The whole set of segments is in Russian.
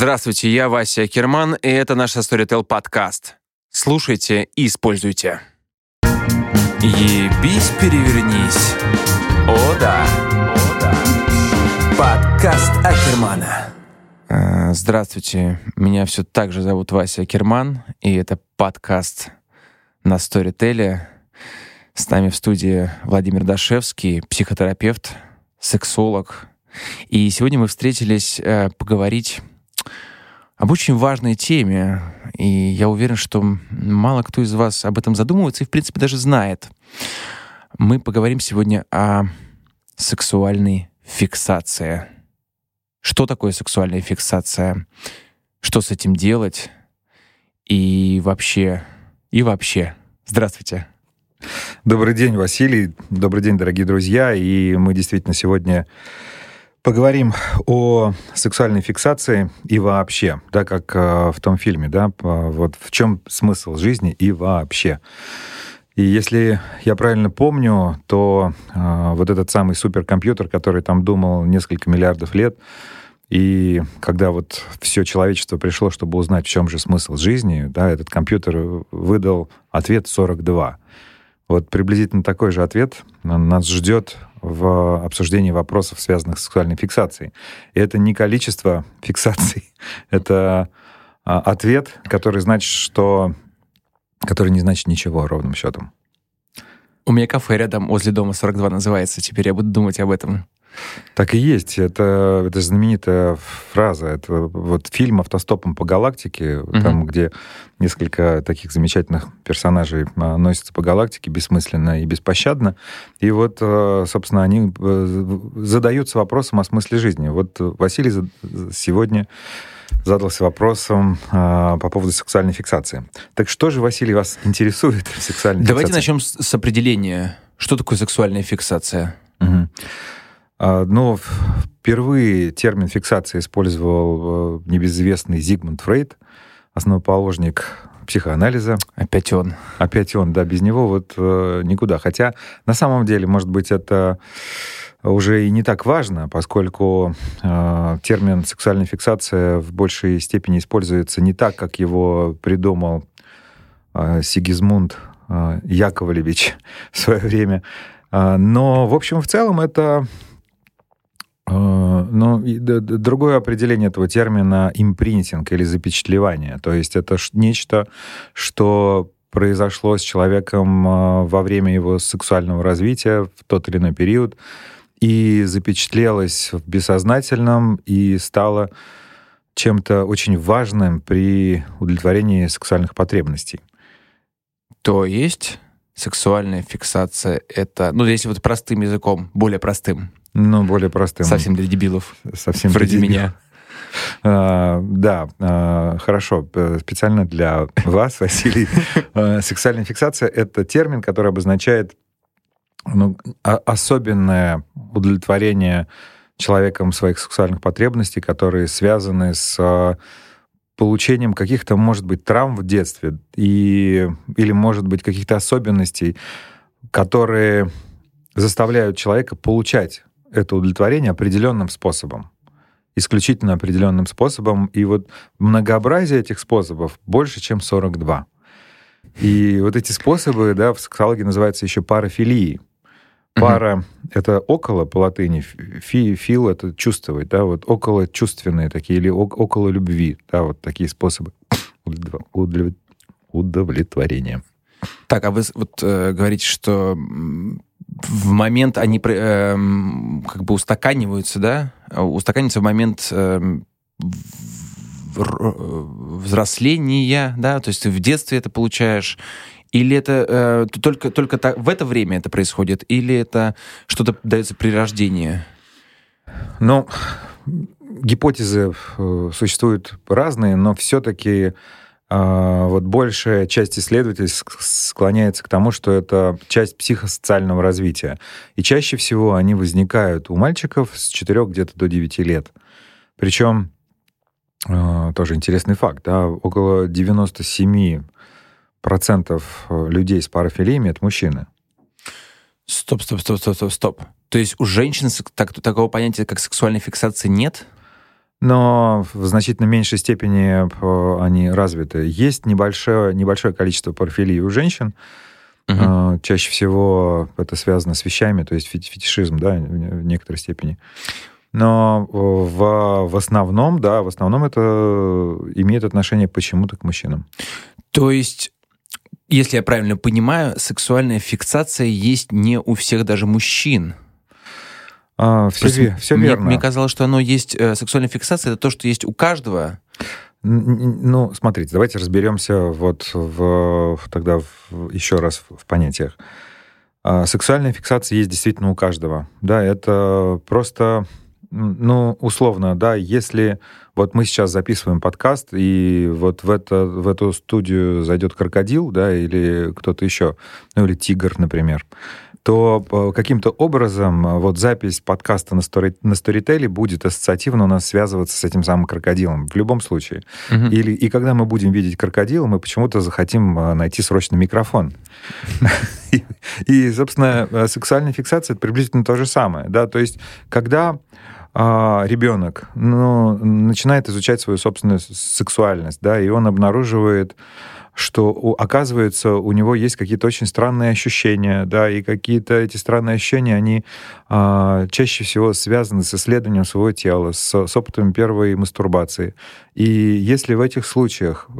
Здравствуйте, я Вася Керман, и это наш Storytel подкаст. Слушайте и используйте. Ебись, перевернись. О да. О да. Подкаст Акермана. Э, Здравствуйте, меня все так же зовут Вася Керман, и это подкаст на Storytel. С нами в студии Владимир Дашевский, психотерапевт, сексолог. И сегодня мы встретились э, поговорить об очень важной теме. И я уверен, что мало кто из вас об этом задумывается и, в принципе, даже знает. Мы поговорим сегодня о сексуальной фиксации. Что такое сексуальная фиксация? Что с этим делать? И вообще, и вообще. Здравствуйте. Добрый день, Василий. Добрый день, дорогие друзья. И мы действительно сегодня поговорим о сексуальной фиксации и вообще, да, как э, в том фильме, да, вот в чем смысл жизни и вообще. И если я правильно помню, то э, вот этот самый суперкомпьютер, который там думал несколько миллиардов лет, и когда вот все человечество пришло, чтобы узнать, в чем же смысл жизни, да, этот компьютер выдал ответ 42. Вот приблизительно такой же ответ нас ждет в обсуждении вопросов, связанных с сексуальной фиксацией. И это не количество фиксаций, это а, ответ, который значит, что... который не значит ничего ровным счетом. У меня кафе рядом возле дома 42 называется. Теперь я буду думать об этом. Так и есть. Это, это знаменитая фраза. Это вот фильм «Автостопом по галактике», угу. там, где несколько таких замечательных персонажей а, носятся по галактике бессмысленно и беспощадно. И вот, а, собственно, они э, задаются вопросом о смысле жизни. Вот Василий сегодня задался вопросом э, по поводу сексуальной фиксации. Так что же, Василий, вас интересует в сексуальной Давайте фиксации? начнем с, с определения. Что такое сексуальная фиксация? Угу. Но впервые термин фиксация использовал э, небезызвестный Зигмунд Фрейд, основоположник психоанализа. Опять он. Опять он, да, без него вот э, никуда. Хотя на самом деле, может быть, это уже и не так важно, поскольку э, термин сексуальная фиксация в большей степени используется не так, как его придумал э, Сигизмунд э, Яковлевич в свое время. Э, но, в общем, в целом это ну, другое определение этого термина — импринтинг или запечатлевание. То есть это нечто, что произошло с человеком а, во время его сексуального развития в тот или иной период и запечатлелось в бессознательном и стало чем-то очень важным при удовлетворении сексуальных потребностей. То есть сексуальная фиксация — это, ну, если вот простым языком, более простым, ну, более простым. Совсем для дебилов. Совсем Вроде для меня. Uh, да, uh, хорошо. Специально для вас, Василий, uh, сексуальная фиксация — это термин, который обозначает ну, особенное удовлетворение человеком своих сексуальных потребностей, которые связаны с получением каких-то, может быть, травм в детстве и, или, может быть, каких-то особенностей, которые заставляют человека получать это удовлетворение определенным способом. Исключительно определенным способом. И вот многообразие этих способов больше, чем 42. И вот эти способы, да, в сексологии называются еще парафилией. Пара mm — это около по латыни, фи, фил — это чувствовать, да, вот около чувственные такие, или около любви, да, вот такие способы удовлетворения. Так, а вы вот э, говорите, что в момент они э, как бы устаканиваются, да? Устаканиваются в момент э, взросления, да? То есть ты в детстве это получаешь, или это э, только, только так, в это время это происходит, или это что-то дается при рождении? Ну, гипотезы э, существуют разные, но все-таки вот большая часть исследователей склоняется к тому, что это часть психосоциального развития. И чаще всего они возникают у мальчиков с 4 где-то до 9 лет. Причем, а, тоже интересный факт, да, около 97% людей с парафилиями — это мужчины. Стоп, стоп, стоп, стоп, стоп, стоп. То есть у женщин так, такого понятия, как сексуальная фиксация, нет? Но в значительно меньшей степени они развиты. Есть небольшое, небольшое количество парфилий у женщин, Uh-huh. Чаще всего это связано с вещами, то есть фетишизм, да, в некоторой степени. Но в, в основном, да, в основном это имеет отношение почему-то к мужчинам. То есть если я правильно понимаю, сексуальная фиксация есть не у всех даже мужчин. А, все, все мне, верно. Мне казалось, что оно есть, э, сексуальная фиксация, это то, что есть у каждого. Ну, смотрите, давайте разберемся вот в, тогда в, еще раз в понятиях. А, сексуальная фиксация есть действительно у каждого. Да, это просто, ну, условно, да, если вот мы сейчас записываем подкаст, и вот в, это, в эту студию зайдет крокодил, да, или кто-то еще, ну, или тигр, например, то э, каким-то образом э, вот запись подкаста на, стори, на Storytel будет ассоциативно у нас связываться с этим самым крокодилом в любом случае. Угу. Или, и когда мы будем видеть крокодила, мы почему-то захотим э, найти срочно микрофон. И, собственно, сексуальная фиксация — это приблизительно то же самое. Да? То есть, когда а, ребенок ну, начинает изучать свою собственную сексуальность, да, и он обнаруживает что оказывается у него есть какие-то очень странные ощущения, да, и какие-то эти странные ощущения, они а, чаще всего связаны с исследованием своего тела, с, с опытом первой мастурбации. И если в этих случаях э,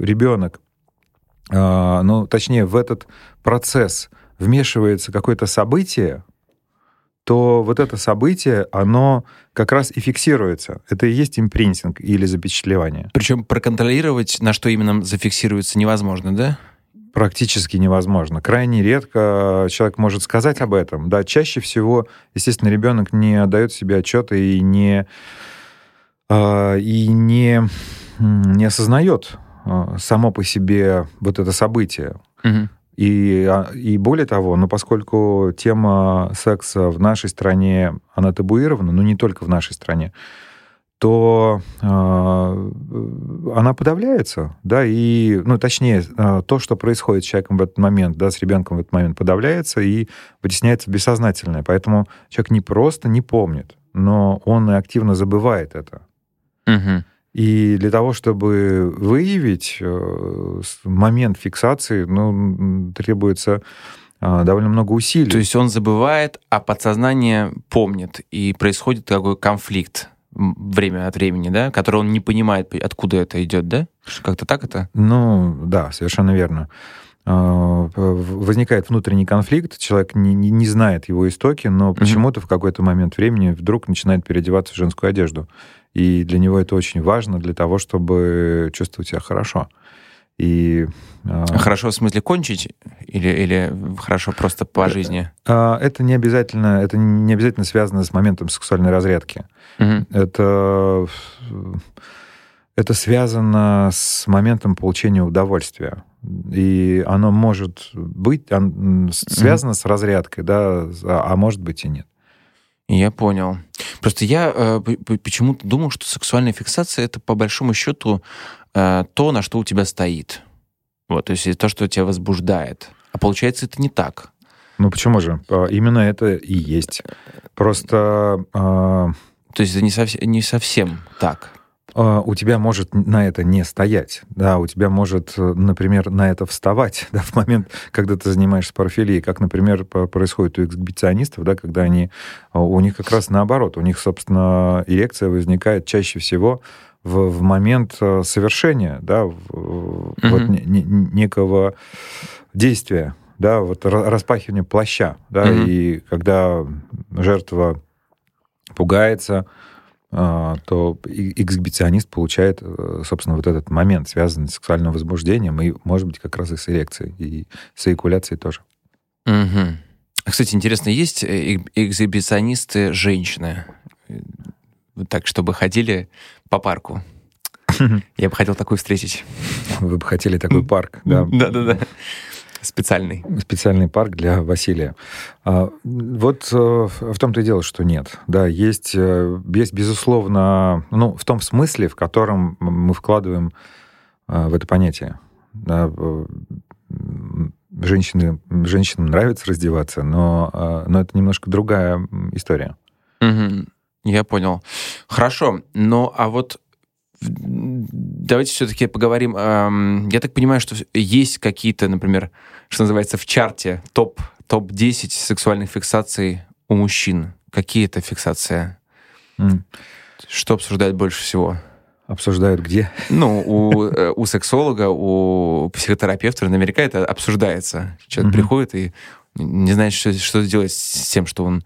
ребенок, э, ну, точнее, в этот процесс вмешивается какое-то событие, то вот это событие, оно как раз и фиксируется. Это и есть импринтинг или запечатлевание. Причем проконтролировать, на что именно зафиксируется, невозможно, да? Практически невозможно. Крайне редко человек может сказать об этом. Да, чаще всего, естественно, ребенок не отдает себе отчета и не, а, и не, не осознает а, само по себе вот это событие. Угу. И, а, и более того, ну, поскольку тема секса в нашей стране, она табуирована, ну, не только в нашей стране, то э, она подавляется, да, и, ну, точнее, э, то, что происходит с человеком в этот момент, да, с ребенком в этот момент подавляется и вытесняется бессознательное. Поэтому человек не просто не помнит, но он и активно забывает это. Угу. И для того, чтобы выявить э, момент фиксации, ну, требуется а, довольно много усилий. То есть он забывает, а подсознание помнит, и происходит такой конфликт время от времени, да, который он не понимает, откуда это идет, да? Как-то так это? Ну, да, совершенно верно. А, возникает внутренний конфликт, человек не, не, не знает его истоки, но почему-то в какой-то момент времени вдруг начинает переодеваться в женскую одежду. И для него это очень важно для того, чтобы чувствовать себя хорошо. И, а, хорошо в смысле кончить или, или хорошо просто по жизни? А, это не обязательно, это не обязательно связано с моментом сексуальной разрядки. Угу. Это, это связано с моментом получения удовольствия. И оно может быть связано угу. с разрядкой, да, а может быть и нет. Я понял. Просто я э, почему-то думал, что сексуальная фиксация это по большому счету э, то, на что у тебя стоит. Вот, то есть то, что тебя возбуждает. А получается, это не так. Ну почему же? Именно это и есть. Просто... Э... То есть это не, совсем, не совсем так. А, у тебя может на это не стоять, да, у тебя может, например, на это вставать, да, в момент, когда ты занимаешься парфилией, как, например, происходит у эксгибиционистов, да, когда они, а, у них как раз наоборот, у них, собственно, эрекция возникает чаще всего в, в момент а, совершения, да, в, mm-hmm. вот не, не, некого действия, да, вот распахивания плаща, да, mm-hmm. и когда жертва пугается, то эксгибиционист получает, э, собственно, вот этот момент, связанный с сексуальным возбуждением, и, может быть, как раз и с эрекцией, и с эякуляцией тоже. Угу. Кстати, интересно, есть э, эксгибиционисты женщины? Так, чтобы ходили по парку? Я бы хотел такую встретить. Вы бы хотели такой парк, да? Да-да-да. Специальный. Специальный парк для Василия. А, вот э, в том-то и дело, что нет. Да, есть, э, есть, безусловно, ну, в том смысле, в котором мы вкладываем э, в это понятие. Да, женщины, женщинам нравится раздеваться, но, но это немножко другая история. Угу. Я понял. Хорошо. Ну, а вот давайте все-таки поговорим. Я так понимаю, что есть какие-то, например, что называется, в чарте топ, топ-10 сексуальных фиксаций у мужчин. Какие это фиксации? Mm. Что обсуждают больше всего? Обсуждают где? Ну, у, э, у сексолога, у психотерапевта наверняка это обсуждается. Человек mm-hmm. приходит и не знает, что, что сделать с тем, что он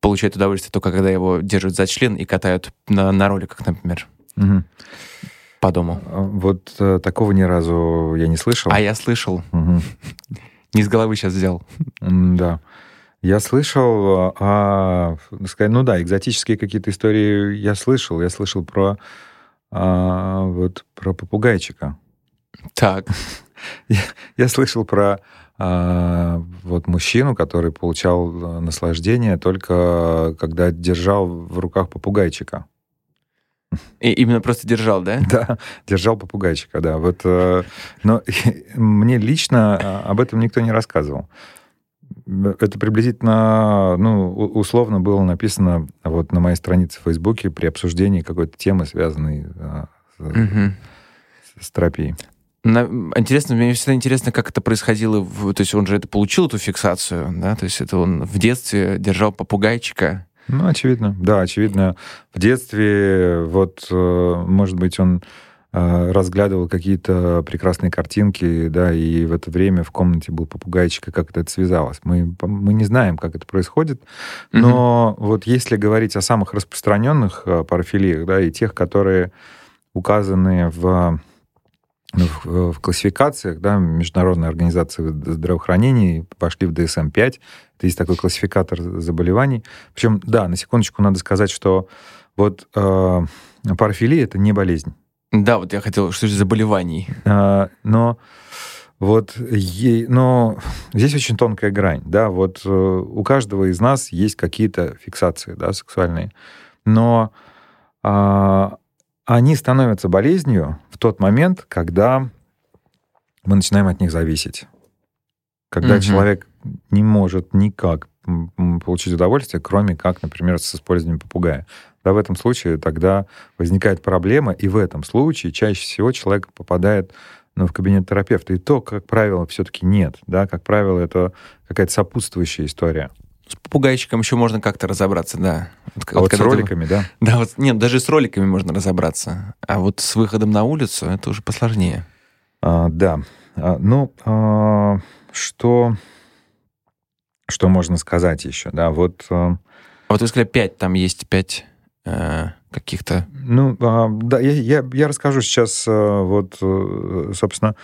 получает удовольствие только когда его держат за член и катают на, на роликах, например. Угу. По дому. А, вот э, такого ни разу я не слышал. А я слышал. Угу. Не с головы сейчас взял. Да. Я слышал, а, ну да, экзотические какие-то истории я слышал. Я слышал про а, вот про попугайчика. Так. Я, я слышал про а, вот мужчину, который получал э, наслаждение только когда держал в руках попугайчика. И именно просто держал, да? Да, держал попугайчика, да. Вот, э, но мне лично а, об этом никто не рассказывал. Это приблизительно, ну, условно было написано вот на моей странице в Фейсбуке при обсуждении какой-то темы, связанной угу. с терапией. На, интересно, мне всегда интересно, как это происходило. В, то есть он же это получил, эту фиксацию, да? То есть это он в детстве держал попугайчика. Ну, очевидно, да, очевидно. В детстве, вот, э, может быть, он э, разглядывал какие-то прекрасные картинки, да, и в это время в комнате был попугайчик, и как это связалось. Мы, мы не знаем, как это происходит, но mm-hmm. вот если говорить о самых распространенных э, парафилиях, да, и тех, которые указаны в в, в классификациях, да, Международной организации здравоохранения пошли в DSM-5. Это есть такой классификатор заболеваний. Причем, да, на секундочку надо сказать, что вот э, парафилия это не болезнь. Да, вот я хотел, что же заболеваний. Э, но вот, ей, но здесь очень тонкая грань, да, вот э, у каждого из нас есть какие-то фиксации, да, сексуальные, но э, они становятся болезнью в тот момент, когда мы начинаем от них зависеть. Когда угу. человек не может никак получить удовольствие, кроме как, например, с использованием попугая. Да, в этом случае тогда возникает проблема, и в этом случае чаще всего человек попадает ну, в кабинет терапевта. И то, как правило, все-таки нет. Да? Как правило, это какая-то сопутствующая история. С попугайчиком еще можно как-то разобраться, да. Вот, а вот, вот с роликами, ты... да? Да, вот нет, даже с роликами можно разобраться. А вот с выходом на улицу это уже посложнее. А, да. А, ну, а, что, что можно сказать еще, да, вот... А, а вот вы сказали, пять, там есть пять э, каких-то... Ну, а, да, я, я, я расскажу сейчас, а, вот, э, собственно,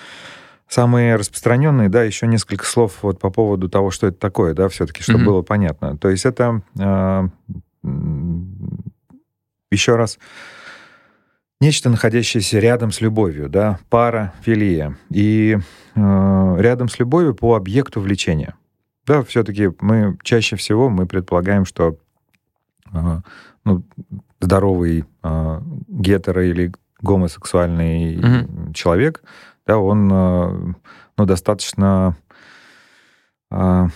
Самые распространенные, да, еще несколько слов вот по поводу того, что это такое, да, все-таки, чтобы mm-hmm. было понятно. То есть это э, еще раз нечто, находящееся рядом с любовью, да, пара, филия. И э, рядом с любовью по объекту влечения. Да, все-таки мы чаще всего мы предполагаем, что э, ну, здоровый э, гетеро или гомосексуальный mm-hmm. человек да, он э, ну, достаточно... Э,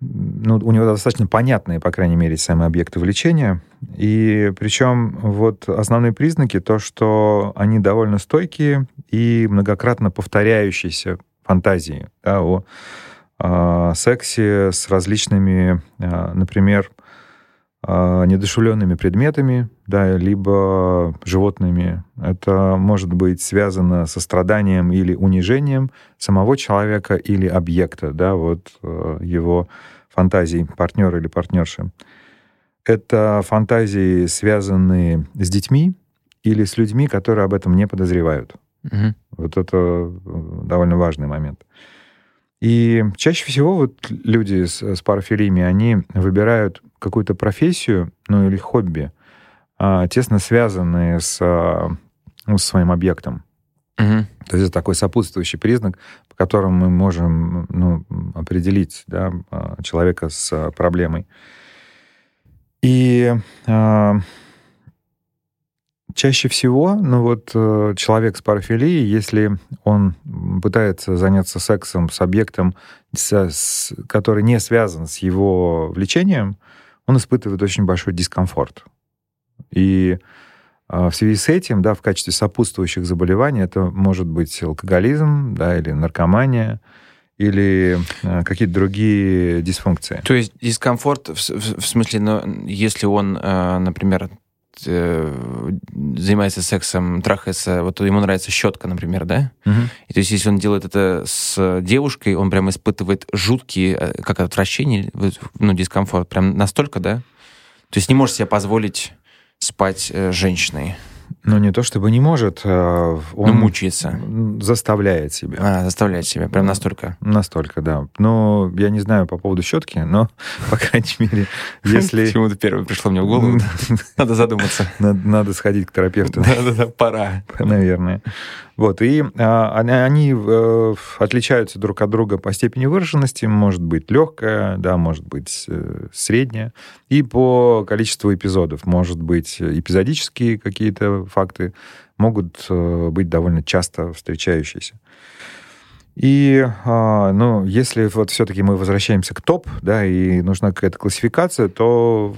ну, у него достаточно понятные, по крайней мере, сами объекты влечения. И причем вот основные признаки то, что они довольно стойкие и многократно повторяющиеся фантазии да, о, о сексе с различными, э, например, недушевленными предметами, да, либо животными. Это может быть связано со страданием или унижением самого человека или объекта, да, вот э, его фантазий партнера или партнерши. Это фантазии, связанные с детьми или с людьми, которые об этом не подозревают. Угу. Вот это э, довольно важный момент. И чаще всего вот люди с, с парафилиями, они выбирают какую-то профессию, ну или хобби, а, тесно связанные с, а, ну, с своим объектом. Угу. То есть это такой сопутствующий признак, по которому мы можем ну, определить да, а, человека с проблемой. И а, Чаще всего, ну вот э, человек с парафилией, если он пытается заняться сексом с объектом, с, который не связан с его влечением, он испытывает очень большой дискомфорт. И в связи с этим, да, в качестве сопутствующих заболеваний это может быть алкоголизм, да, или наркомания, или э, какие-то другие дисфункции. То есть дискомфорт в, в, смысле, ну, если он, э, например, э, занимается сексом, трахается, вот ему нравится щетка, например, да? Угу. И то есть если он делает это с девушкой, он прям испытывает жуткие, как отвращение, ну, дискомфорт, прям настолько, да? То есть не может себе позволить спать с женщиной. Ну, не то чтобы не может, а он... Ну, мучается. Заставляет себя. А, заставляет себя, прям настолько? Настолько, да. Ну, я не знаю по поводу щетки, но, по крайней мере, если... Почему-то первое пришло мне в голову. Надо задуматься. Надо сходить к терапевту. Да-да-да, пора. Наверное. Вот, и а, они э, отличаются друг от друга по степени выраженности. Может быть легкая, да, может быть э, средняя. И по количеству эпизодов. Может быть эпизодические какие-то факты, могут э, быть довольно часто встречающиеся. И, а, ну, если вот все-таки мы возвращаемся к топ, да, и нужна какая-то классификация, то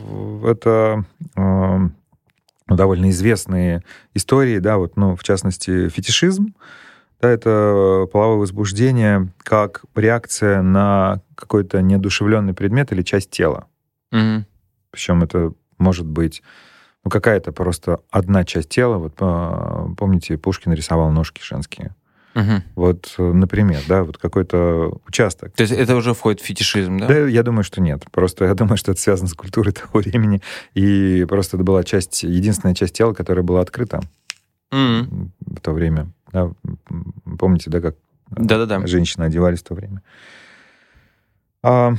это ну, довольно известные истории, да, вот, ну, в частности, фетишизм, да, это половое возбуждение как реакция на какой-то неодушевленный предмет или часть тела. Mm-hmm. Причем это может быть ну, какая-то просто одна часть тела. Вот помните, Пушкин рисовал ножки женские. Угу. Вот, например, да, вот какой-то участок. То есть это уже входит в фетишизм, да? Да, я думаю, что нет. Просто я думаю, что это связано с культурой того времени. И просто это была часть, единственная часть тела, которая была открыта mm в то время. Да, помните, да, как Да-да-да. женщины одевались в то время. А,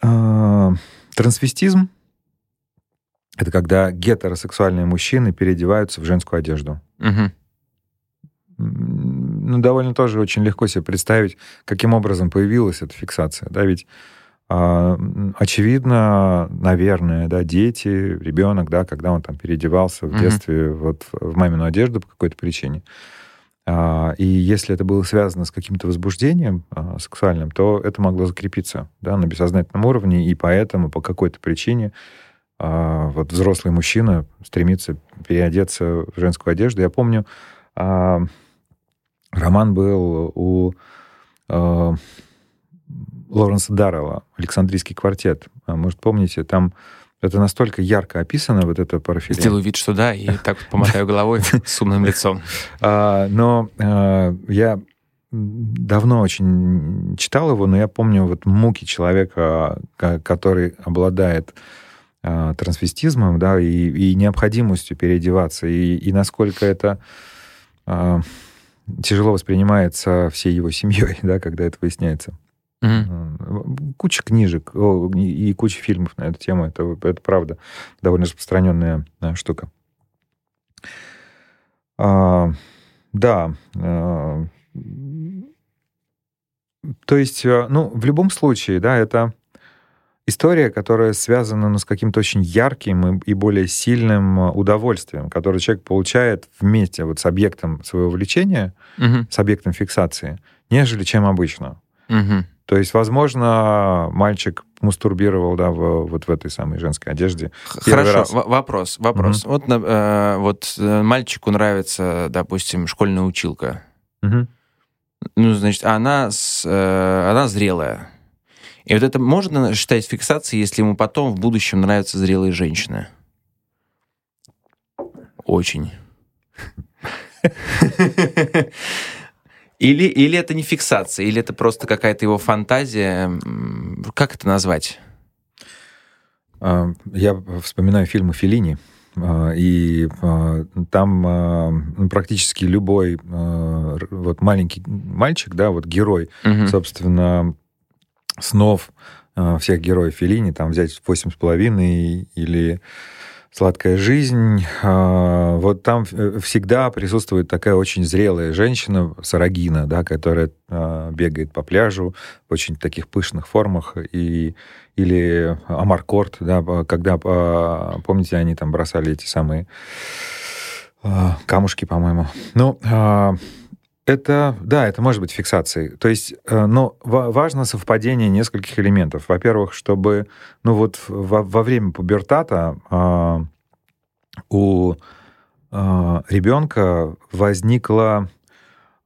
а, трансвестизм — это когда гетеросексуальные мужчины переодеваются в женскую одежду. Угу ну, довольно тоже очень легко себе представить, каким образом появилась эта фиксация. Да, ведь а, очевидно, наверное, да, дети, ребенок, да, когда он там переодевался в mm-hmm. детстве вот в мамину одежду по какой-то причине, а, и если это было связано с каким-то возбуждением а, сексуальным, то это могло закрепиться да, на бессознательном уровне, и поэтому по какой-то причине а, вот взрослый мужчина стремится переодеться в женскую одежду. Я помню, а, роман был у э, Лоренса Даррелла «Александрийский квартет». А, может, помните, там это настолько ярко описано, вот это парафилия. Сделаю вид, что да, и так помотаю головой с умным лицом. А, но а, я давно очень читал его, но я помню вот муки человека, который обладает трансвестизмом, да, и, и необходимостью переодеваться, и, и насколько это тяжело воспринимается всей его семьей, да, когда это выясняется. Mm-hmm. Куча книжек и куча фильмов на эту тему. Это, это правда довольно распространенная штука. А, да. А, то есть, а, ну, в любом случае, да, это история, которая связана ну, с каким-то очень ярким и, и более сильным э, удовольствием, которое человек получает вместе вот с объектом своего влечения, угу. с объектом фиксации, нежели чем обычно. Угу. То есть, возможно, мальчик мастурбировал, да, в, вот в этой самой женской одежде. Хорошо, вопрос, вопрос. Угу. Вот, э, вот мальчику нравится, допустим, школьная училка. Угу. Ну, значит, она, с, э, она зрелая. И вот это можно считать фиксацией, если ему потом в будущем нравятся зрелые женщины? Очень. Или, или это не фиксация, или это просто какая-то его фантазия. Как это назвать? А, я вспоминаю фильмы Филини, а, и а, там ну, практически любой вот маленький мальчик, да, вот герой, угу. собственно, снов э, всех героев Феллини, там взять «Восемь с половиной» или «Сладкая жизнь». Э, вот там э, всегда присутствует такая очень зрелая женщина, Сарагина, да, которая бегает по пляжу в очень таких пышных формах. И, или Амаркорт, да, когда, помните, они там бросали эти самые камушки, по-моему. Ну, Это, да, это может быть фиксацией. То есть, э, но важно совпадение нескольких элементов. Во-первых, чтобы, ну вот во, во время пубертата э, у э, ребенка возникла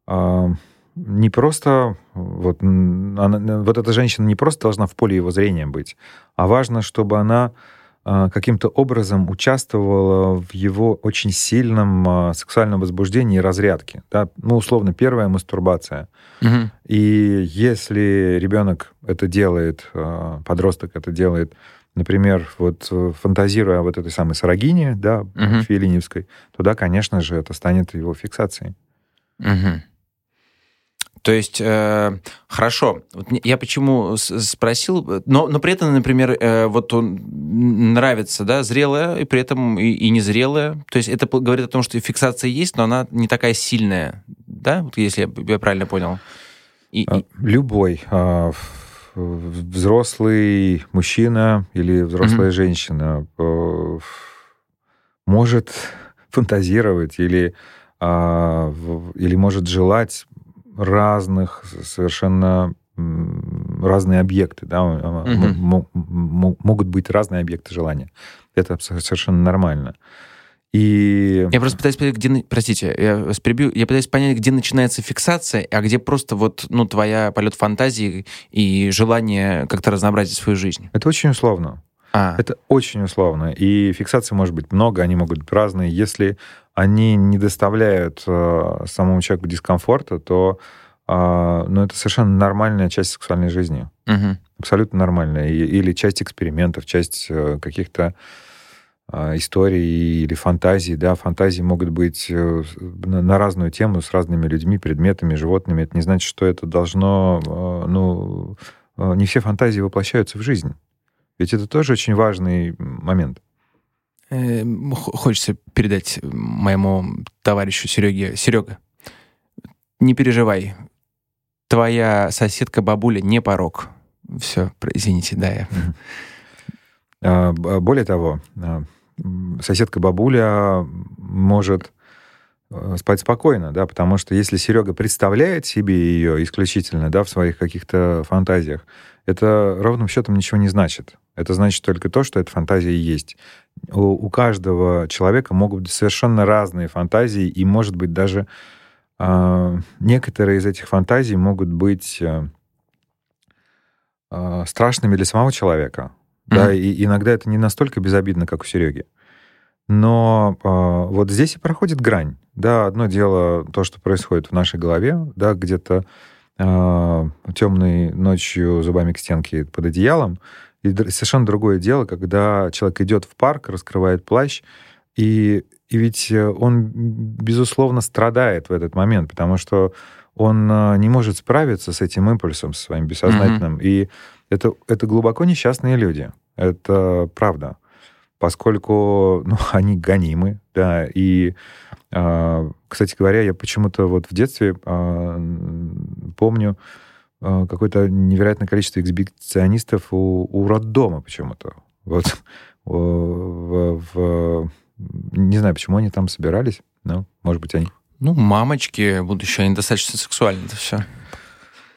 э, не просто вот, она, вот эта женщина не просто должна в поле его зрения быть, а важно, чтобы она а, каким-то образом участвовала в его очень сильном а, сексуальном возбуждении и разрядке. Да? Ну, условно, первая мастурбация. Угу. И если ребенок это делает, а, подросток это делает, например, вот фантазируя вот этой самой Сарагине, да, угу. Филиневской, то да, конечно же, это станет его фиксацией. Угу. То есть, э, хорошо, я почему спросил, но, но при этом, например, э, вот он нравится, да, зрелая, и при этом и, и незрелая. То есть это говорит о том, что фиксация есть, но она не такая сильная, да, вот если я, я правильно понял? И, а, Любой э, взрослый мужчина или взрослая mm-hmm. женщина э, может фантазировать или, э, или может желать разных, совершенно разные объекты, да, угу. могут быть разные объекты желания. Это совершенно нормально. И... Я просто пытаюсь понять, где... Простите, я вас перебью. Я пытаюсь понять, где начинается фиксация, а где просто вот, ну, твоя полет фантазии и желание как-то разнообразить свою жизнь. Это очень условно. А. Это очень условно. И фиксаций может быть много, они могут быть разные. Если они не доставляют э, самому человеку дискомфорта, то э, ну, это совершенно нормальная часть сексуальной жизни. Угу. Абсолютно нормальная. И, или часть экспериментов, часть э, каких-то э, историй или фантазий. Да, фантазии могут быть э, на, на разную тему с разными людьми, предметами, животными. Это не значит, что это должно... Э, ну, э, не все фантазии воплощаются в жизнь. Ведь это тоже очень важный момент. Эм, хочется передать моему товарищу Сереге. Серега, не переживай. Твоя соседка бабуля не порог. Все, извините, да, я... А, более того, а, соседка бабуля может э, спать спокойно, да, потому что если Серега представляет себе ее исключительно, да, в своих каких-то фантазиях, это ровным счетом ничего не значит. Это значит только то, что эта фантазия есть. У, у каждого человека могут быть совершенно разные фантазии, и, может быть, даже э, некоторые из этих фантазий могут быть э, э, страшными для самого человека. Mm-hmm. Да, и иногда это не настолько безобидно, как у Сереги. Но э, вот здесь и проходит грань. Да, одно дело то, что происходит в нашей голове, да, где-то э, темной ночью зубами к стенке под одеялом, и совершенно другое дело, когда человек идет в парк, раскрывает плащ, и, и ведь э, он, безусловно, страдает в этот момент, потому что он э, не может справиться с этим импульсом, со своим бессознательным. Mm-hmm. И это, это глубоко несчастные люди. Это правда. Поскольку ну, они гонимы, да, и, э, кстати говоря, я почему-то вот в детстве э, помню, а, какое-то невероятное количество эксбиционистов у, у роддома почему-то. Вот в, в, не знаю, почему они там собирались, но, может быть, они... Ну, мамочки будущие, они достаточно сексуальны, это все.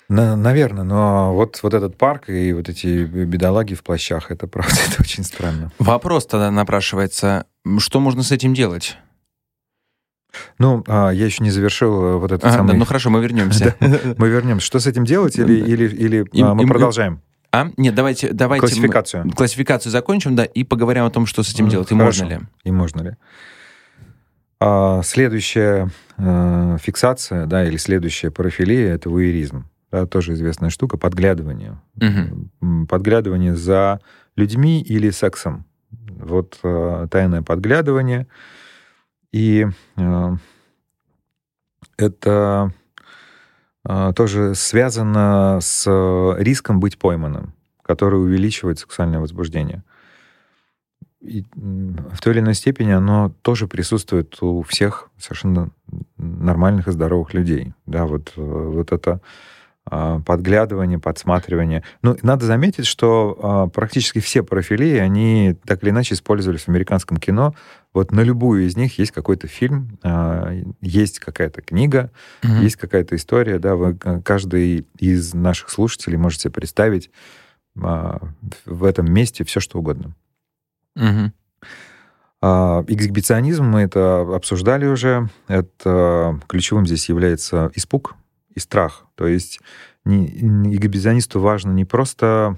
На, наверное, но вот, вот этот парк и вот эти бедолаги в плащах, это правда, это очень странно. Вопрос тогда напрашивается, что можно с этим делать? Ну, а, я еще не завершил э, вот этот ага, самый... Ну хорошо, мы вернемся. мы вернемся. Что с этим делать или, а, мы продолжаем? А? Нет, давайте, давайте классификацию. Мы классификацию закончим, да, и поговорим о том, что с этим делать, и Хорошо. можно ли. И можно ли. А, следующая а, фиксация, да, или следующая парафилия — это вуэризм. Да, тоже известная штука, подглядывание. Угу. Подглядывание за людьми или сексом. Вот а, тайное подглядывание — и э, это э, тоже связано с риском быть пойманным, который увеличивает сексуальное возбуждение. И в той или иной степени оно тоже присутствует у всех совершенно нормальных и здоровых людей. Да, вот, э, вот это подглядывание, подсматривание. Ну, надо заметить, что практически все профили, они так или иначе использовались в американском кино вот на любую из них есть какой-то фильм, а, есть какая-то книга, угу. есть какая-то история, да, вы, каждый из наших слушателей можете представить а, в этом месте все, что угодно. Угу. Эксгибиционизм, мы это обсуждали уже, это ключевым здесь является испуг и страх. То есть эксгибиционисту важно не просто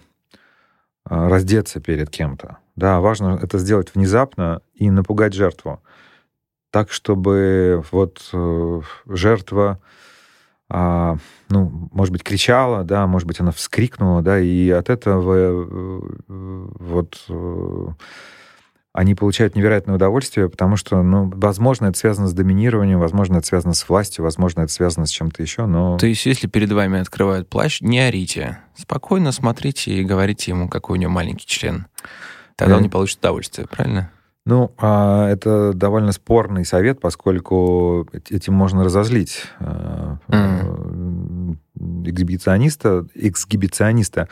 раздеться перед кем-то, да, важно это сделать внезапно и напугать жертву. Так, чтобы вот э, жертва, э, ну, может быть, кричала, да, может быть, она вскрикнула, да, и от этого э, вот э, они получают невероятное удовольствие, потому что, ну, возможно, это связано с доминированием, возможно, это связано с властью, возможно, это связано с чем-то еще, но... То есть, если перед вами открывают плащ, не орите. Спокойно смотрите и говорите ему, какой у него маленький член. Тогда он не получит удовольствие, правильно? Ну, а это довольно спорный совет, поскольку этим можно разозлить mm. эксгибициониста, эксгибициониста.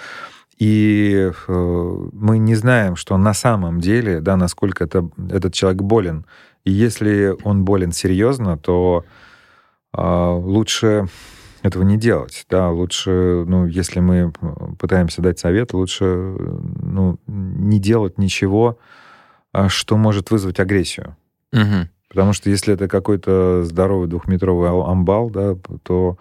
И мы не знаем, что на самом деле, да, насколько это, этот человек болен. И если он болен серьезно, то а, лучше этого не делать. Да, лучше, ну, если мы пытаемся дать совет, лучше, ну, не делать ничего, что может вызвать агрессию. Угу. Потому что если это какой-то здоровый двухметровый амбал, да, то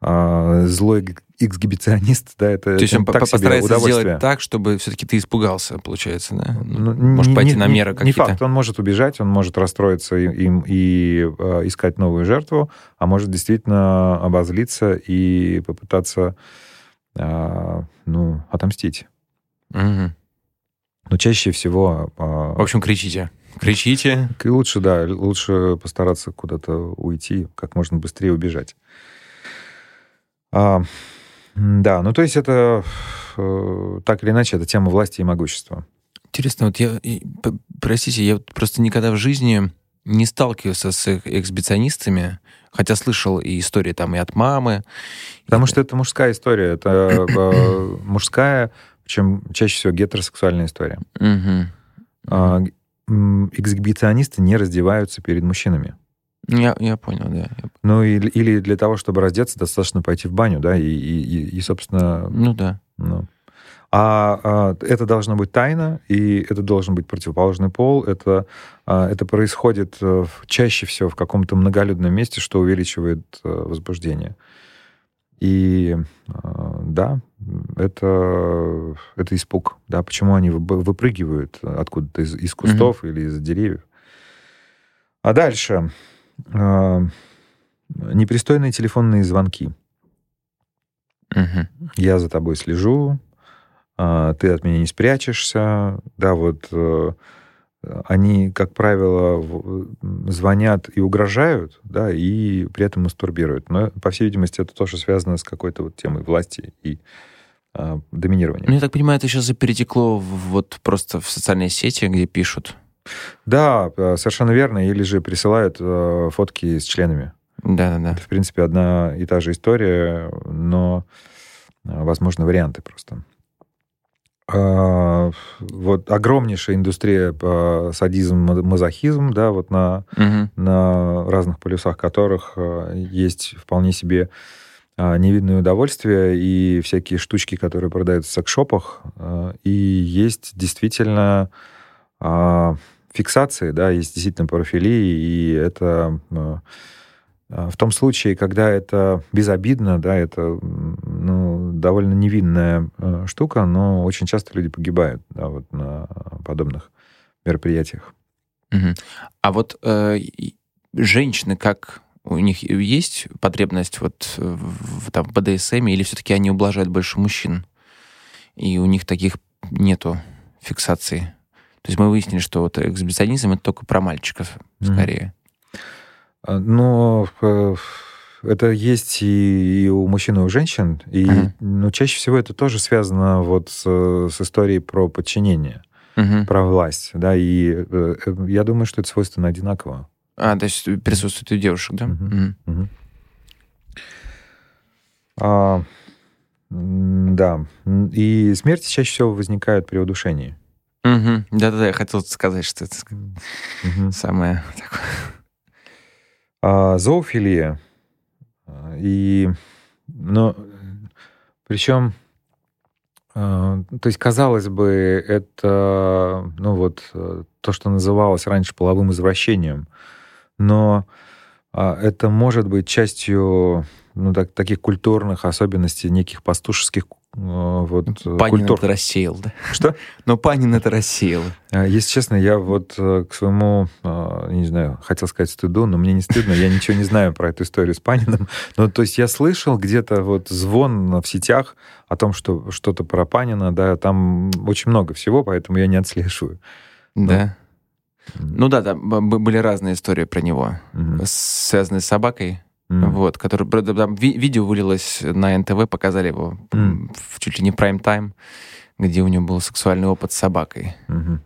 а, злой эксгибиционист, да, это То есть он так постарается сделать так, чтобы все-таки ты испугался, получается, да? Ну, может, пойти не, на меры какие-то? Не факт, он может убежать, он может расстроиться и, и, и э, искать новую жертву, а может действительно обозлиться и попытаться, э, ну, отомстить. Угу. Но чаще всего... Э, В общем, кричите. Кричите. И лучше, да, лучше постараться куда-то уйти, как можно быстрее убежать. А, да, ну то есть это э, так или иначе, это тема власти и могущества. Интересно, вот я, простите, я просто никогда в жизни не сталкивался с эксбиционистами, хотя слышал и истории там и от мамы. Потому и... что это мужская история, это э, мужская, чем чаще всего гетеросексуальная история. Угу. Эксгибиционисты не раздеваются перед мужчинами. Я, я понял, да. Ну, или, или для того, чтобы раздеться, достаточно пойти в баню, да, и, и, и собственно... Ну, да. Ну. А, а это должно быть тайна, и это должен быть противоположный пол. Это, а, это происходит э, чаще всего в каком-то многолюдном месте, что увеличивает а, возбуждение. И а, да, это, это испуг. Да, почему они выпрыгивают откуда-то из, из кустов mm-hmm. или из деревьев. А дальше непристойные телефонные звонки. Угу. Я за тобой слежу, э, ты от меня не спрячешься. Да, вот э, они, как правило, звонят и угрожают, да, и при этом мастурбируют. Но, по всей видимости, это тоже связано с какой-то вот темой власти и э, доминирования. Ну, я так понимаю, это сейчас перетекло вот просто в социальные сети, где пишут да, э, совершенно верно. Или же присылают э, фотки с членами. Да, да, да. Это, в принципе, одна и та же история, но, э, возможно, варианты просто. А, вот огромнейшая индустрия по садизм, мазохизм, да, вот на, угу. на разных полюсах которых есть вполне себе невидное удовольствие и всякие штучки, которые продаются в секс-шопах. И есть действительно фиксации, да, есть действительно парафилии, и это э, в том случае, когда это безобидно, да, это ну, довольно невинная э, штука, но очень часто люди погибают да, вот на подобных мероприятиях. Угу. А вот э, женщины, как у них есть потребность вот в, там, в БДСМ, или все-таки они ублажают больше мужчин, и у них таких нету фиксации? То есть мы выяснили, что вот эксгибиционизм это только про мальчиков скорее. Mm-hmm. Но э, это есть и, и у мужчин, и у женщин. И, uh-huh. Но чаще всего это тоже связано вот с, с историей про подчинение, uh-huh. про власть. Да, и э, я думаю, что это свойственно одинаково. А, то есть присутствует у девушек, да? Uh-huh. Uh-huh. А, да. И смерти чаще всего возникают при удушении. Угу. Да-да-да, я хотел сказать, что это угу. самое такое. А, зоофилия. И, но, причем, а, то есть, казалось бы, это, ну вот, то, что называлось раньше половым извращением, но а, это может быть частью ну, так, таких культурных особенностей, неких пастушеских а, вот, Панин культур. это рассеял, да? Что? Но Панин это рассеял. А, если честно, я вот э, к своему, не знаю, хотел сказать стыду, но мне не стыдно, я ничего не знаю про эту историю с Паниным. Ну, то есть я слышал где-то вот звон в сетях о том, что что-то про Панина, да, там очень много всего, поэтому я не отслеживаю. Да. Ну да, там были разные истории про него, mm-hmm. связанные с собакой. Mm. Вот, который там ви- видео вылилось на НТВ, показали его mm. в, чуть ли не прайм-тайм, где у него был сексуальный опыт с собакой. Mm-hmm.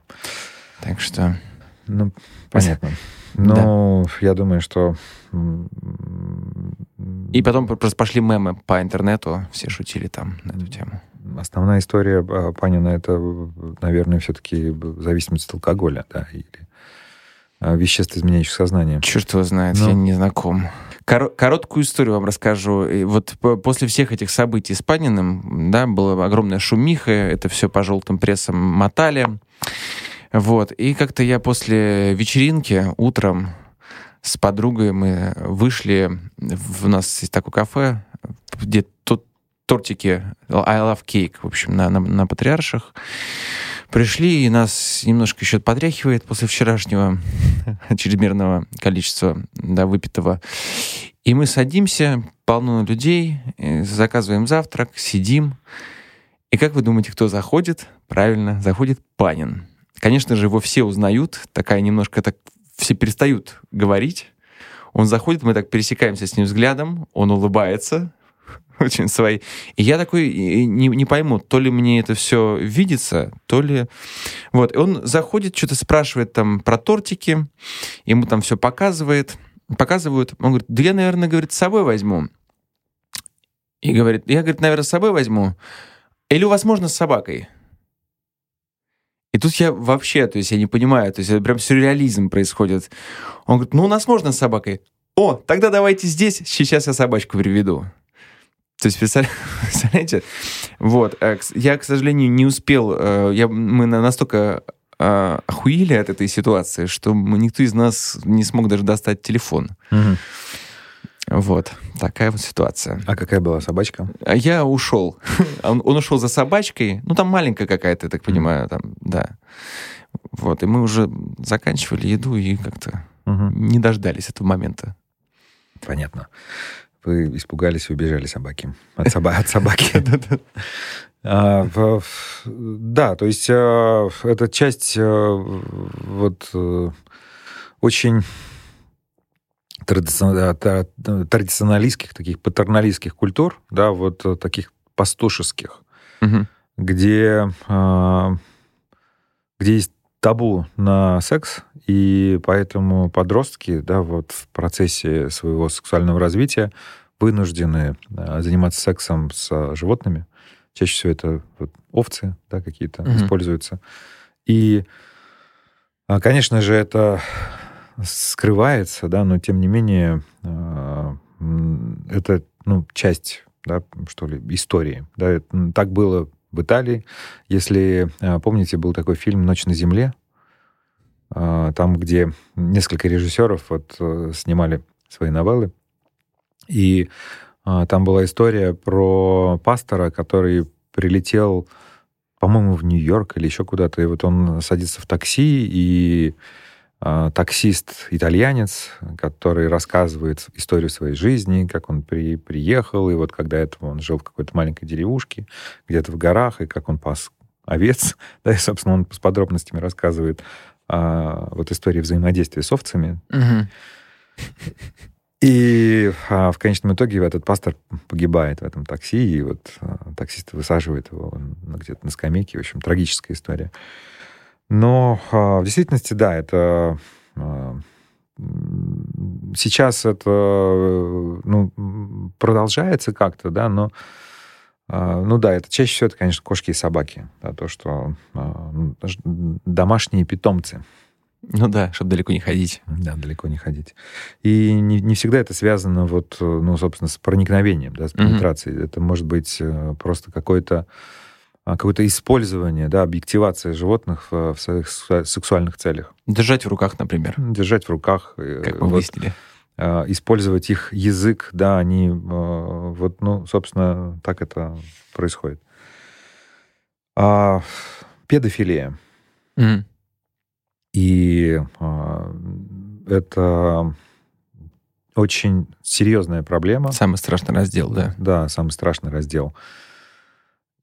Так что... Ну, понятно. Ну, да. я думаю, что... И потом просто пошли мемы по интернету, все шутили там на эту тему. Основная история а, Панина — это, наверное, все-таки зависимость от алкоголя, да, или а, веществ, изменяющих сознание. Черт его знает, Но... я ну. не знаком. Кор- короткую историю вам расскажу. И вот после всех этих событий с Паниным, да, была огромная шумиха, это все по желтым прессам мотали. Вот. И как-то я после вечеринки утром с подругой мы вышли, в, у нас есть такое кафе, где тут тортики I Love Cake, в общем, на, на, на Патриарших. Пришли, и нас немножко еще потряхивает после вчерашнего чрезмерного количества да, выпитого. И мы садимся, полно людей, заказываем завтрак, сидим. И как вы думаете, кто заходит? Правильно, заходит Панин. Конечно же, его все узнают, такая немножко так все перестают говорить. Он заходит, мы так пересекаемся с ним взглядом, он улыбается, очень свои. И я такой не, не пойму, то ли мне это все видится, то ли... Вот, и он заходит, что-то спрашивает там про тортики, ему там все показывает, показывают. Он говорит, да я, наверное, говорит, с собой возьму. И говорит, я, говорит, наверное, с собой возьму. Или у вас можно с собакой? И тут я вообще, то есть я не понимаю, то есть это прям сюрреализм происходит. Он говорит, ну у нас можно с собакой. О, тогда давайте здесь, сейчас я собачку приведу. То есть, представляете? Вот. Э, я, к сожалению, не успел... Э, я, мы настолько э, охуели от этой ситуации, что никто из нас не смог даже достать телефон. Угу. Вот, такая вот ситуация. А какая была собачка? А я ушел. он, он ушел за собачкой. Ну, там маленькая какая-то, я так понимаю, там, да. Вот, и мы уже заканчивали еду и как-то угу. не дождались этого момента. Понятно. Вы испугались и убежали собаки. От, соба от собаки. А, да, то есть а, эта часть а, вот э, очень традиционалистских, таких патерналистских культур, да, вот э, таких пастушеских, где, где есть табу на секс, и поэтому подростки, да, вот в процессе своего сексуального развития вынуждены заниматься сексом с животными. Чаще всего это вот овцы, да, какие-то mm-hmm. используются. И, а, конечно же, это скрывается, да, но тем не менее а, это, ну, часть, да, что ли, истории. Да, так было в Италии. Если а, помните, был такой фильм «Ночь на земле», а, там, где несколько режиссеров вот э, снимали свои новеллы. И там была история про пастора, который прилетел, по-моему, в Нью-Йорк или еще куда-то, и вот он садится в такси, и таксист итальянец, который рассказывает историю своей жизни, как он при, приехал, и вот когда этого он жил в какой-то маленькой деревушке, где-то в горах, и как он пас овец, да, и, собственно, он с подробностями рассказывает а, вот истории взаимодействия с овцами. И а, в конечном итоге этот пастор погибает в этом такси, и вот а, таксист высаживает его где-то на скамейке. В общем, трагическая история. Но а, в действительности, да, это а, сейчас это ну, продолжается как-то, да, но А, ну да, это чаще всего, это, конечно, кошки и собаки. Да, то, что ну, домашние питомцы. Ну да, чтобы далеко не ходить. Да, далеко не ходить. И не, не всегда это связано, вот, ну, собственно, с проникновением, да, с пенетрацией. Mm-hmm. Это может быть э, просто какое-то а, какое-то использование, да, объективация животных в, в своих сексуальных целях. Держать в руках, например. Держать в руках. Э, как вы вот, выяснили. А, использовать их язык, да, они а, вот, ну, собственно, так это происходит. А, педофилия. Mm. И а, это очень серьезная проблема. Самый страшный раздел, да? Да, самый страшный раздел.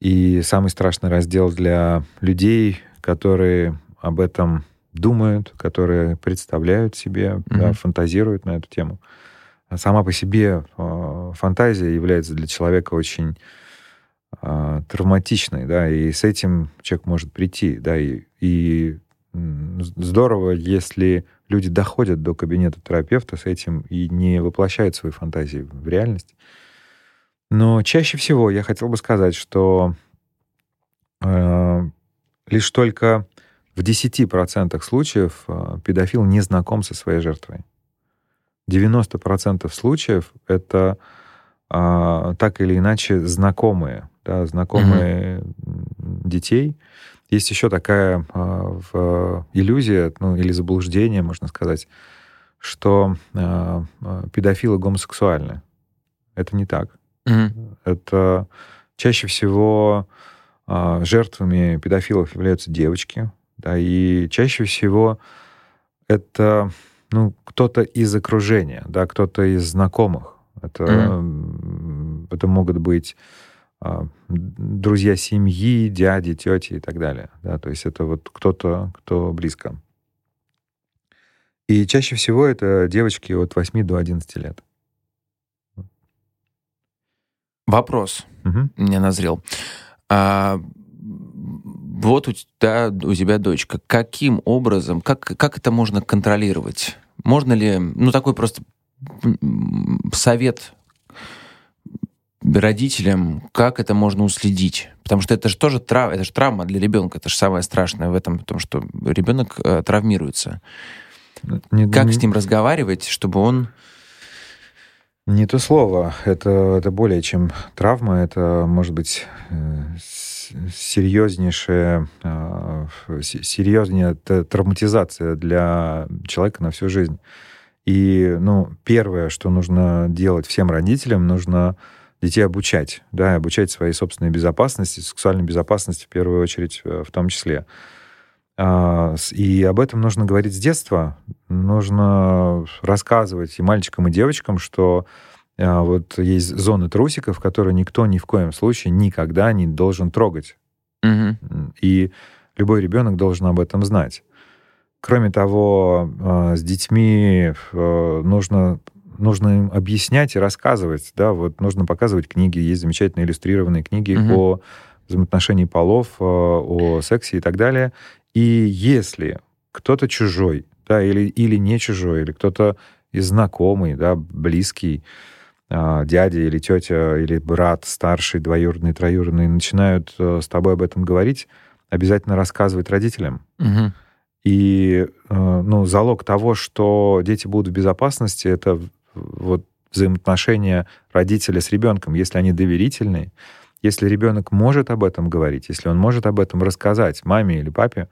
И самый страшный раздел для людей, которые об этом думают, которые представляют себе, mm-hmm. да, фантазируют на эту тему. А сама по себе э, фантазия является для человека очень э, травматичной, да, и с этим человек может прийти, да, и, и здорово, если люди доходят до кабинета терапевта с этим и не воплощают свои фантазии в реальность. Но чаще всего я хотел бы сказать, что э, лишь только в 10% случаев э, педофил не знаком со своей жертвой. 90% случаев это э, так или иначе знакомые, да, знакомые mm-hmm. детей. Есть еще такая э, в, иллюзия, ну или заблуждение, можно сказать, что э, педофилы гомосексуальны. Это не так. Mm-hmm. Это чаще всего э, жертвами педофилов являются девочки, да, и чаще всего это ну, кто-то из окружения, да, кто-то из знакомых. Это, mm-hmm. это могут быть а, друзья семьи, дяди, тети и так далее. Да, то есть это вот кто-то, кто близко. И чаще всего это девочки от 8 до 11 лет. Вопрос угу. мне назрел. А, вот у тебя, у тебя дочка. Каким образом, как, как это можно контролировать? Можно ли, ну, такой просто совет родителям, как это можно уследить? Потому что это же тоже трав, это же травма для ребенка. Это же самое страшное в этом, потому что ребенок э, травмируется. Не, как не... с ним разговаривать, чтобы он... Не то слово. Это, это более чем травма. Это, может быть, э, серьезнейшая, а, серьезнее травматизация для человека на всю жизнь. И, ну, первое, что нужно делать всем родителям, нужно детей обучать, да, обучать своей собственной безопасности, сексуальной безопасности в первую очередь э, в том числе. А, и об этом нужно говорить с детства. Нужно рассказывать и мальчикам, и девочкам, что а, вот есть зоны трусиков, которые никто ни в коем случае никогда не должен трогать. Угу. И любой ребенок должен об этом знать. Кроме того, а, с детьми а, нужно нужно им объяснять и рассказывать, да, вот нужно показывать книги, есть замечательные иллюстрированные книги угу. о взаимоотношении полов, о сексе и так далее. И если кто-то чужой, да, или, или не чужой, или кто-то из знакомый, да, близкий, а, дядя или тетя или брат старший, двоюродный, троюродный начинают э, с тобой об этом говорить, обязательно рассказывать родителям. Угу. И э, ну, залог того, что дети будут в безопасности, это вот взаимоотношения родителя с ребенком, если они доверительные, если ребенок может об этом говорить, если он может об этом рассказать маме или папе,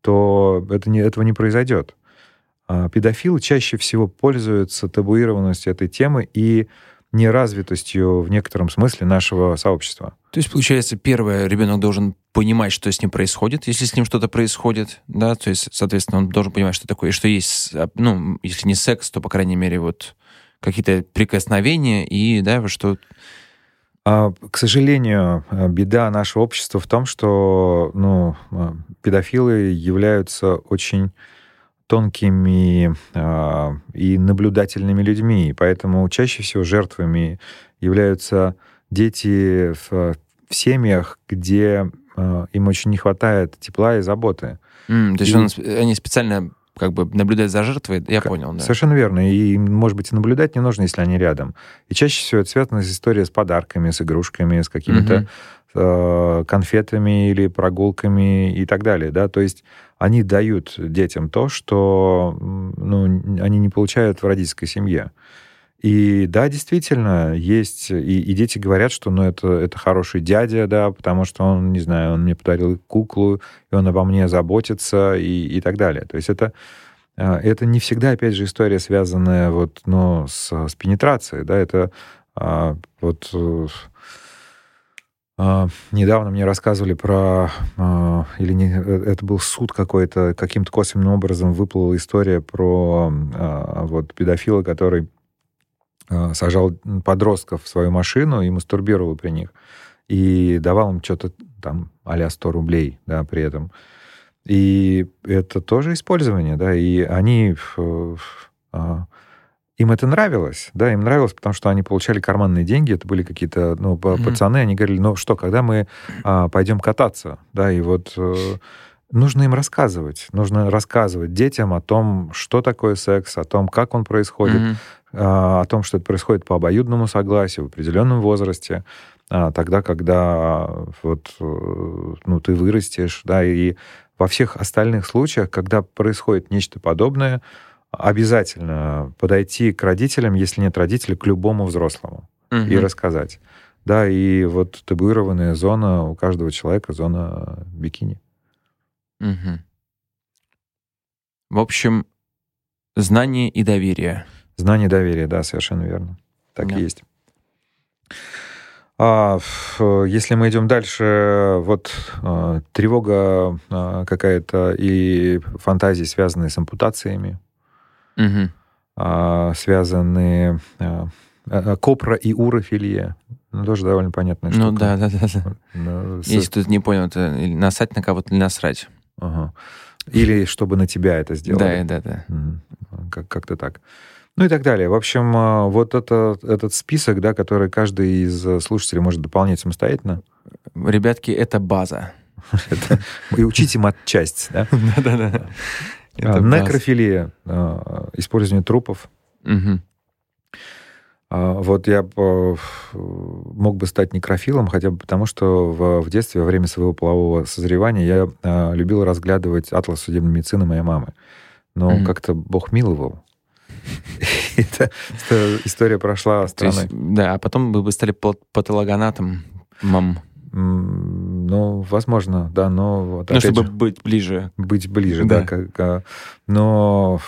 то это не, этого не произойдет. А педофилы чаще всего пользуются табуированностью этой темы и неразвитостью в некотором смысле нашего сообщества. То есть, получается, первое, ребенок должен понимать, что с ним происходит, если с ним что-то происходит, да, то есть, соответственно, он должен понимать, что такое, что есть, а, ну, если не секс, то, по крайней мере, вот какие-то прикосновения и, да, что... А, к сожалению, беда нашего общества в том, что, ну, а, педофилы являются очень тонкими э, и наблюдательными людьми, поэтому чаще всего жертвами являются дети в, в семьях, где э, им очень не хватает тепла и заботы. Mm, то есть и... он, они специально как бы наблюдать за жертвой, я К- понял, да. Совершенно верно. И, может быть, и наблюдать не нужно, если они рядом. И чаще всего это связано с историей с подарками, с игрушками, с какими-то э, конфетами или прогулками и так далее. Да? То есть они дают детям то, что ну, они не получают в родительской семье. И да, действительно, есть, и, и дети говорят, что ну, это, это хороший дядя, да, потому что он, не знаю, он мне подарил куклу, и он обо мне заботится, и, и так далее. То есть это, а, это не всегда, опять же, история, связанная вот, ну, с, с пенетрацией, да, это а, вот э, а, недавно мне рассказывали про, или не, э, это был суд какой-то, каким-то косвенным образом выплыла история про вот педофила, который сажал подростков в свою машину и мастурбировал при них. И давал им что-то там а 100 рублей, да, при этом. И это тоже использование, да, и они... э, а, им это нравилось, да, им нравилось, потому что они получали карманные деньги, это были какие-то, ну, Мгм. пацаны, они говорили, ну что, когда мы а, пойдем кататься, да, и вот э, нужно им рассказывать, нужно рассказывать детям о том, что такое секс, о том, как он происходит, а, о том, что это происходит по обоюдному согласию в определенном возрасте, а, тогда, когда вот, э, ну, ты вырастешь, да, и во всех остальных случаях, когда происходит нечто подобное, обязательно подойти к родителям, если нет родителей, к любому взрослому и Мгм. рассказать. Да, и вот табуированная зона у каждого человека, зона бикини. Мгм. В общем, знание и доверие. Знание доверия, да, совершенно верно. Так Да. и есть. А, если мы идем дальше, вот а, тревога а, какая-то и фантазии, связанные с ампутациями, Мгм. а, связанные копра и урофилия, ну, тоже довольно понятная Ну штука. да, да, да. да. Ну, с- Если кто-то не понял, это или насать на кого-то или насрать. Ага. Или чтобы на тебя это сделали. Да, да, да. Как- Как-то так. Ну и так далее. В общем, а, вот это, этот список, да, который каждый из э, слушателей может дополнять самостоятельно. Ребятки, это база. И учите матчасть. Да? Да, да, да. А, Некрофилия, а, использование трупов. Мгм. А, Вот я э, мог бы стать некрофилом, хотя бы потому, что в, в детстве, во время своего полового созревания, я а, любил разглядывать атлас судебной медицины моей мамы. Но Мгм. как-то Бог миловал. Эта история прошла стороной. да, а потом вы бы стали пат- патологоанатом, мам. Ну, возможно, да, но Ну, чтобы быть ближе. быть ближе, да. А, но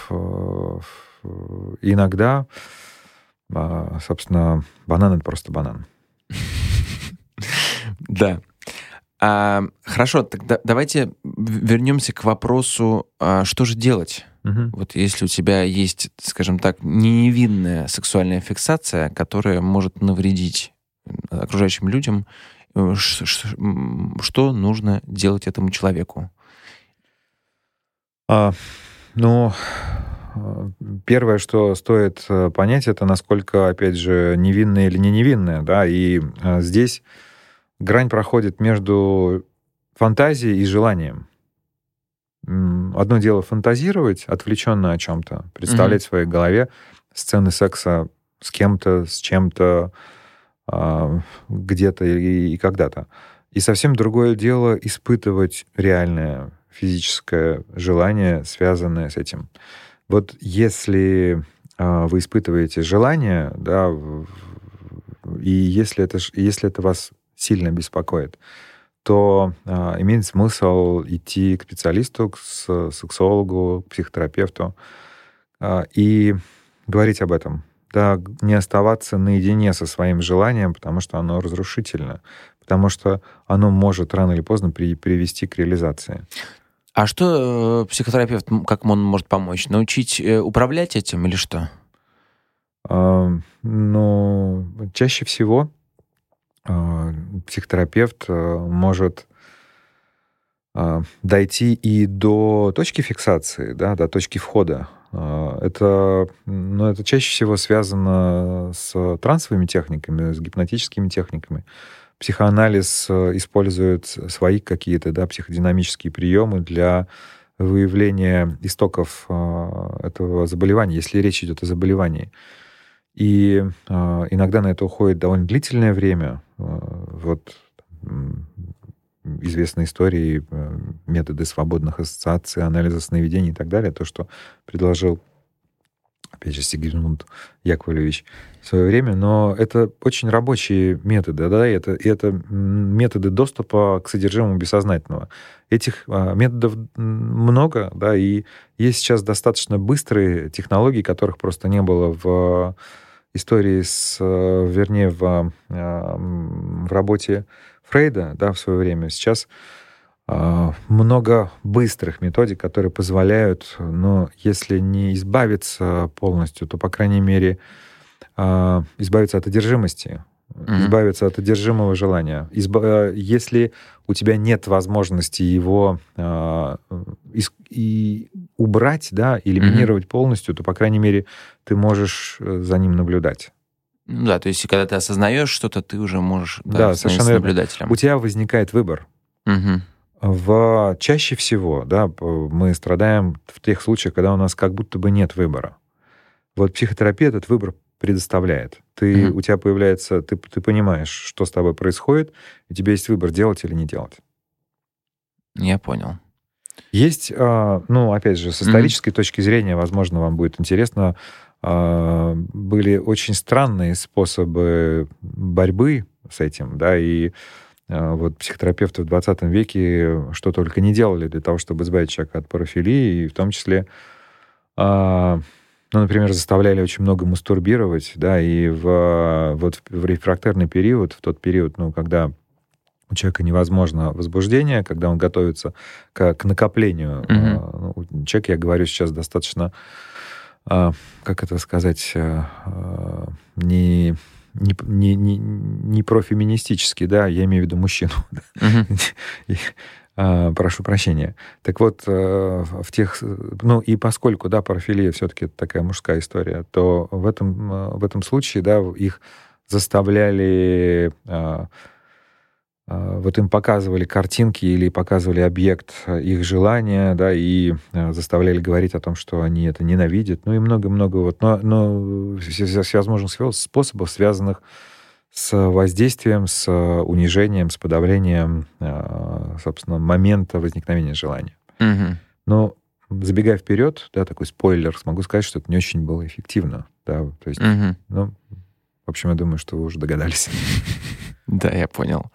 иногда, а, собственно, банан это просто банан. Да. А, хорошо, тогда давайте вернемся к вопросу, а, что же делать? Вот если у тебя есть, скажем так, невинная сексуальная фиксация, которая может навредить окружающим людям, э, что нужно делать этому человеку? А, ну, первое, что стоит э, понять, это насколько, опять же, невинное или не невинное, да, и а, здесь грань проходит между фантазией и желанием. Одно дело фантазировать отвлеченно о чем-то, представлять в своей голове сцены секса с кем-то, с чем-то, а, где-то и, и когда-то. И совсем другое дело испытывать реальное физическое желание, связанное с этим. Вот если а, вы испытываете желание, да, и если это, если это вас сильно беспокоит, то а, имеет смысл идти к специалисту, к сексологу, к психотерапевту а, и говорить об этом. Да, не оставаться наедине со своим желанием, потому что оно разрушительно, потому что оно может рано или поздно при- привести к реализации. А что э, психотерапевт, как он может помочь? Научить э, управлять этим или что? А, Но чаще всего а, психотерапевт а, может дойти и до точки фиксации, да, до точки входа. А, Это, ну, это чаще всего связано с трансовыми техниками, с гипнотическими техниками. Психоанализ а, использует свои какие-то да, психодинамические приемы для выявления истоков этого заболевания, если речь идет о заболевании. И иногда на это уходит довольно длительное время. Вот известные истории, методы свободных ассоциаций, анализа сновидений и так далее, то, что предложил опять же, Сигизмунд Яковлевич в свое время, но это очень рабочие методы, да, и это, это методы доступа к содержимому бессознательного. Этих а, методов много, да, и есть сейчас достаточно быстрые технологии, которых просто не было в истории с, вернее, в, а, в работе Фрейда, да, в свое время. Сейчас много быстрых методик, которые позволяют, ну, если не избавиться полностью, то, по крайней мере, а, избавиться от одержимости, mm-hmm. избавиться от одержимого желания. Изба... Если у тебя нет возможности его э, и убрать, да, элиминировать mm-hmm. полностью, то, по крайней мере, ты можешь э, за ним наблюдать. Ну да, то есть, когда ты осознаешь что-то, ты уже можешь да, да, совершенно наблюдателем. У тебя возникает выбор. Угу. В, чаще всего да, мы страдаем в тех случаях, когда у нас как будто бы нет выбора. Вот психотерапия этот выбор предоставляет. Ты, mm-hmm. У тебя появляется, ты, ты понимаешь, что с тобой происходит, и у тебя есть выбор, делать или не делать. Я понял. Есть, а, ну, опять же, с исторической mm-hmm. точки зрения, возможно, вам будет интересно, а, были очень странные способы борьбы с этим, да, и вот психотерапевты в 20 веке что только не делали для того, чтобы избавить человека от парафилии, и в том числе, а, ну, например, заставляли очень много мастурбировать, да, и в, вот в рефрактерный период, в тот период, ну, когда у человека невозможно возбуждение, когда он готовится к, к накоплению. Mm-hmm. Человек, я говорю сейчас, достаточно, как это сказать, не не, не, не, не профеминистический, да, я имею в виду мужчину. А, прошу прощения. Так вот, э, в тех... Ну, и поскольку, да, парафилия все-таки такая мужская история, то в этом, э, в этом случае, да, их заставляли а, вот им показывали картинки или показывали объект э, их желания, да, и э, заставляли говорить о том, что они это ненавидят, ну и много-много вот, но, но всевозможных способов, связанных с воздействием, с унижением, с подавлением, э, собственно, момента возникновения желания. Угу. Но забегая вперед, да, такой спойлер, смогу сказать, что это не очень было эффективно, да, то есть, угу. ну, в общем, я думаю, что вы уже догадались. Да, я понял.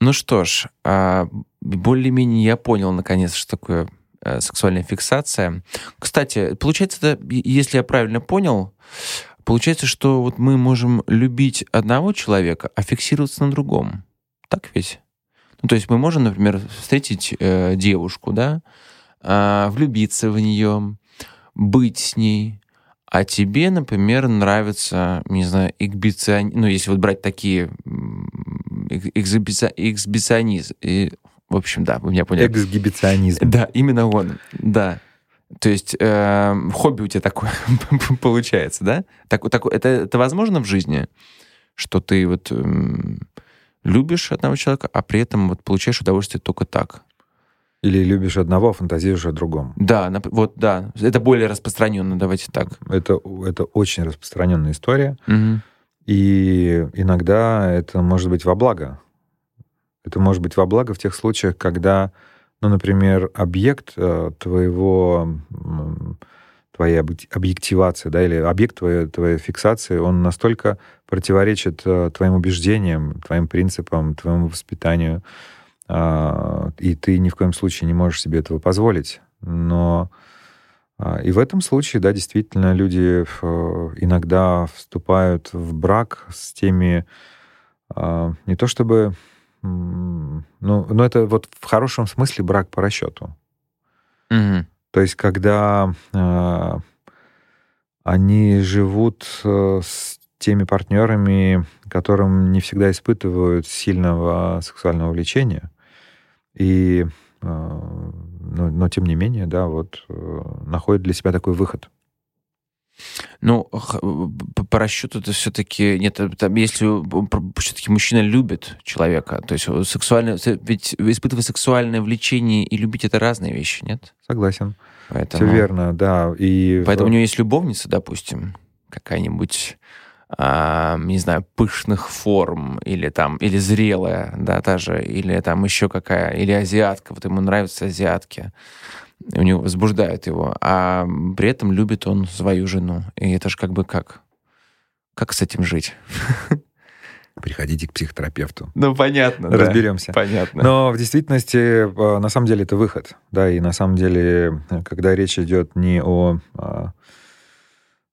Ну что ж, а, более-менее я понял, наконец, что такое э, сексуальная фиксация. Кстати, получается, если я правильно понял, получается, что вот мы можем любить одного человека, а фиксироваться на другом. Так ведь? Ну, то есть мы можем, например, встретить э, девушку, да, э, влюбиться в нее, быть с ней, а тебе, например, нравится, не знаю, эксбицион... ну, если вот брать такие эксбиционизм, и, в общем, да, вы меня поняли. Эксгибиционизм. Да, именно он, да. То есть э, хобби у тебя такое получается, да? Так, так, это, это возможно в жизни, что ты вот э, любишь одного человека, а при этом вот получаешь удовольствие только так? Или любишь одного, а фантазируешь о другом. Да, вот да. Это более распространенно, давайте так. Это, это очень распространенная история. Угу. И иногда это может быть во благо. Это может быть во благо в тех случаях, когда, ну, например, объект э, твоего твоей объективации, да, или объект твоей, твоей фиксации, он настолько противоречит э, твоим убеждениям, твоим принципам, твоему воспитанию, а, и ты ни в коем случае не можешь себе этого позволить. Но а, и в этом случае, да, действительно, люди иногда вступают в брак с теми, а, не то чтобы, ну, но это вот в хорошем смысле брак по расчету. Угу. То есть, когда они живут э, с теми партнерами, которым не всегда испытывают сильного сексуального влечения, и, а, но, но тем не менее, да, вот э, находит для себя такой выход. Ну, по расчету это все-таки... Нет, там, если все-таки мужчина любит человека, то есть сексуальное... Ведь испытывать сексуальное влечение и любить — это разные вещи, нет? Согласен. Поэтому... Все верно, да. И... Поэтому у него есть любовница, допустим, какая-нибудь а, не знаю, пышных форм, или там, или зрелая, да, та же, или там еще какая, или азиатка, вот ему нравятся азиатки, у него возбуждают его, а при этом любит он свою жену. И это же как бы как? Как с этим жить? Приходите к психотерапевту. Ну, понятно. Разберемся. Да, понятно. Но в действительности, э, на самом деле, это выход. Да, и на самом деле, когда речь идет не о, о,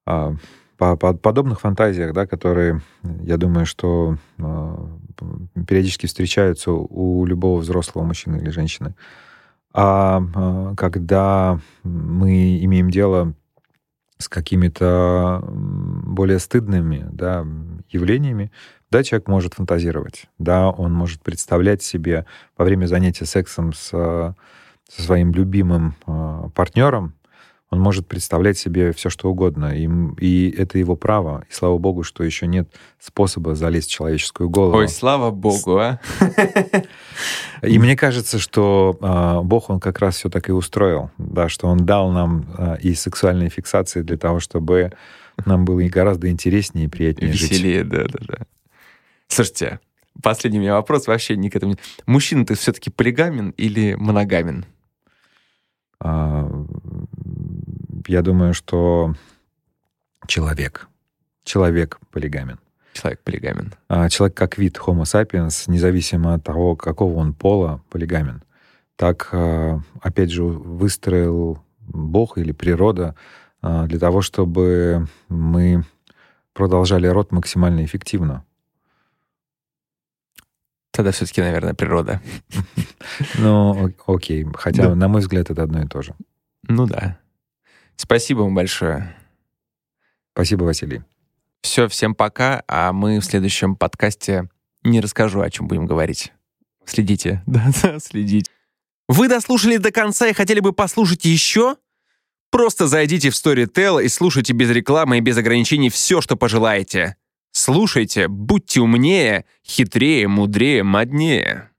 о по, по подобных фантазиях, да, которые, я думаю, что э, периодически встречаются у любого взрослого мужчины или женщины. А э, когда мы имеем дело с какими-то более стыдными да, явлениями, да, человек может фантазировать, да, он может представлять себе во время занятия сексом с, со своим любимым э, партнером, он может представлять себе все, что угодно. И, и это его право. И слава богу, что еще нет способа залезть в человеческую голову. Ой, слава богу, а! И мне кажется, что э, Бог, он как раз все так и устроил. Да, что он дал нам э, и сексуальные фиксации для того, чтобы нам было и гораздо интереснее и приятнее Веселее, жить. да, да, да. Слушайте, последний у меня вопрос вообще не к этому. Мужчина, ты все-таки полигамен или моногамен? А, я думаю, что человек. Человек полигамен. Человек полигамен. А, человек как вид Homo sapiens, независимо от того, какого он пола, полигамен. Так, а, опять же, выстроил Бог или природа а, для того, чтобы мы продолжали род максимально эффективно. Тогда все-таки, наверное, природа. Ну, окей. Хотя, на мой взгляд, это одно и то же. Ну да. Спасибо вам большое. Спасибо, Василий. Все, всем пока, а мы в следующем подкасте не расскажу, о чем будем говорить. Следите. Да, да, следите. Вы дослушали до конца и хотели бы послушать еще? Просто зайдите в Storytel и слушайте без рекламы и без ограничений все, что пожелаете. Слушайте, будьте умнее, хитрее, мудрее, моднее.